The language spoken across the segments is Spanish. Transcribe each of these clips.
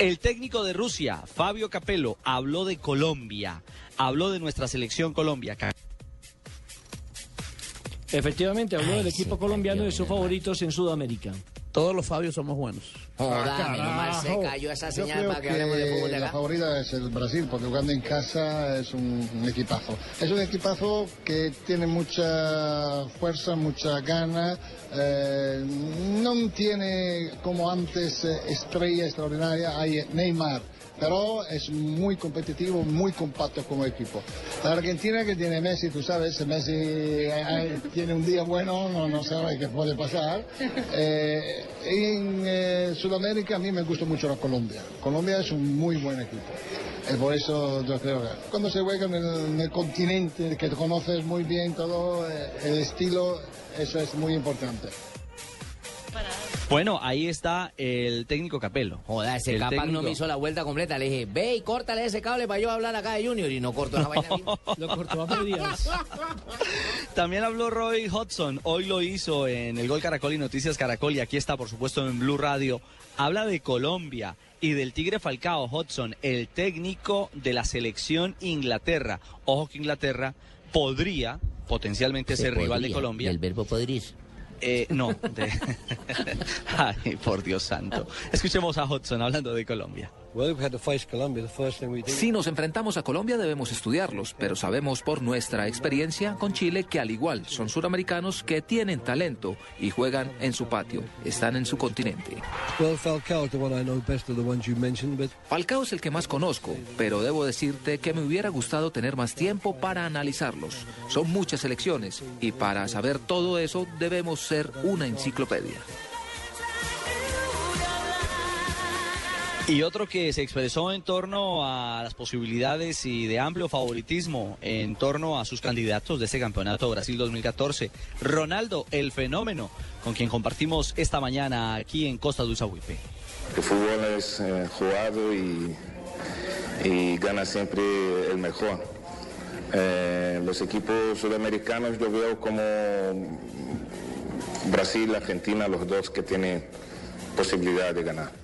El técnico de Rusia, Fabio Capello, habló de Colombia, habló de nuestra selección Colombia. Efectivamente, habló del equipo colombiano y de sus favoritos en Sudamérica. Todos los Fabios somos buenos. Joda, Ah, menos mal se cayó esa señal para que hablemos de fútbol de la acá. favorita es el Brasil, porque jugando en casa es un, un equipazo. Es un equipazo que tiene mucha fuerza, mucha gana. eh, no tiene como antes eh, estrella extraordinaria, hay Neymar. Pero es muy competitivo, muy compacto como equipo. La Argentina que tiene Messi, tú sabes, Messi eh, eh, tiene un día bueno, no, no sabe qué puede pasar. Eh, en eh, Sudamérica a mí me gusta mucho la Colombia. Colombia es un muy buen equipo. Y por eso yo creo que cuando se juega en el, en el continente, que conoces muy bien todo, el estilo, eso es muy importante. Bueno, ahí está el técnico Capello. Joda, ese El Capac no técnico. me hizo la vuelta completa. Le dije, ve y córtale ese cable para yo hablar acá de Junior. Y no cortó esa vaina. Lo cortó a medias. También habló Roy Hodgson, hoy lo hizo en el Gol Caracol y Noticias Caracol y aquí está por supuesto en Blue Radio. Habla de Colombia y del Tigre Falcao Hodgson, el técnico de la selección Inglaterra. Ojo que Inglaterra podría potencialmente Se ser rival de Colombia. El verbo podrir. Eh, no, de- por Dios santo. Escuchemos a Hodgson hablando de Colombia. Si nos enfrentamos a Colombia debemos estudiarlos, pero sabemos por nuestra experiencia con Chile que al igual son suramericanos que tienen talento y juegan en su patio, están en su continente. Falcao es el que más conozco, pero debo decirte que me hubiera gustado tener más tiempo para analizarlos. Son muchas elecciones y para saber todo eso debemos ser una enciclopedia. Y otro que se expresó en torno a las posibilidades y de amplio favoritismo en torno a sus candidatos de este campeonato Brasil 2014, Ronaldo, el fenómeno, con quien compartimos esta mañana aquí en Costa do Sauípe. El fútbol es eh, jugado y, y gana siempre el mejor. Eh, los equipos sudamericanos yo veo como Brasil, Argentina, los dos que tienen posibilidad de ganar.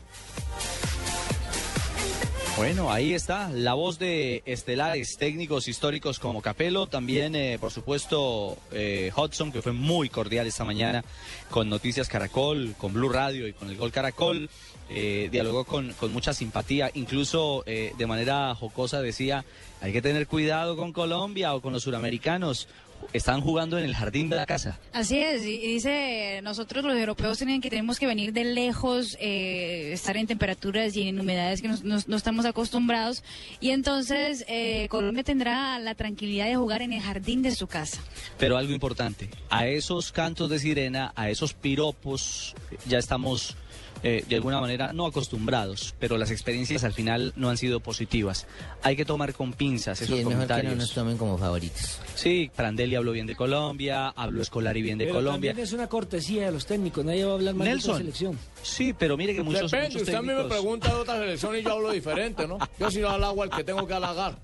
Bueno, ahí está la voz de estelares técnicos históricos como Capello, también eh, por supuesto eh, Hudson, que fue muy cordial esta mañana con Noticias Caracol, con Blue Radio y con el Gol Caracol. Eh, dialogó con, con mucha simpatía, incluso eh, de manera jocosa decía, hay que tener cuidado con Colombia o con los suramericanos, están jugando en el jardín de la casa. Así es, y dice, nosotros los europeos tienen que tenemos que venir de lejos, eh, estar en temperaturas y en humedades que no estamos acostumbrados, y entonces eh, Colombia tendrá la tranquilidad de jugar en el jardín de su casa. Pero algo importante, a esos cantos de sirena, a esos piropos, ya estamos eh, de alguna manera no acostumbrados, pero las experiencias al final no han sido positivas. Hay que tomar con pinzas esos Sí, es mejor que no comentarios. nos tomen como favoritos. Sí, Prandelli habló bien de Colombia, habló Escolari bien de Pero Colombia. también es una cortesía de los técnicos, nadie va a hablar mal de otra selección. Sí, pero mire que muchos, Depende, muchos usted a mí me técnicos- pregunta de otra selección y yo hablo diferente, ¿no? Yo sí halago al que tengo que halagar.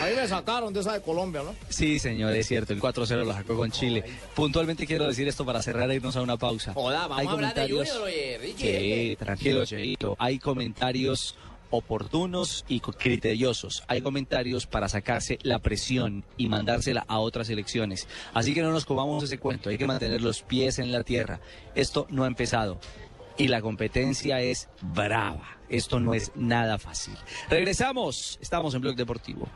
Ahí me sacaron de esa de Colombia, ¿no? Sí, señor, es cierto, el 4-0 lo sacó con Chile. Puntualmente quiero decir esto para cerrar e irnos a una pausa. Joda, vamos Hay a hablar de comentarios- Junior, oye, Richie. Sí, tranquilo, Cheito. Hay comentarios oportunos y criteriosos. Hay comentarios para sacarse la presión y mandársela a otras elecciones. Así que no nos comamos ese cuento, hay que mantener los pies en la tierra. Esto no ha empezado y la competencia es brava. Esto no es nada fácil. Regresamos, estamos en Blog Deportivo.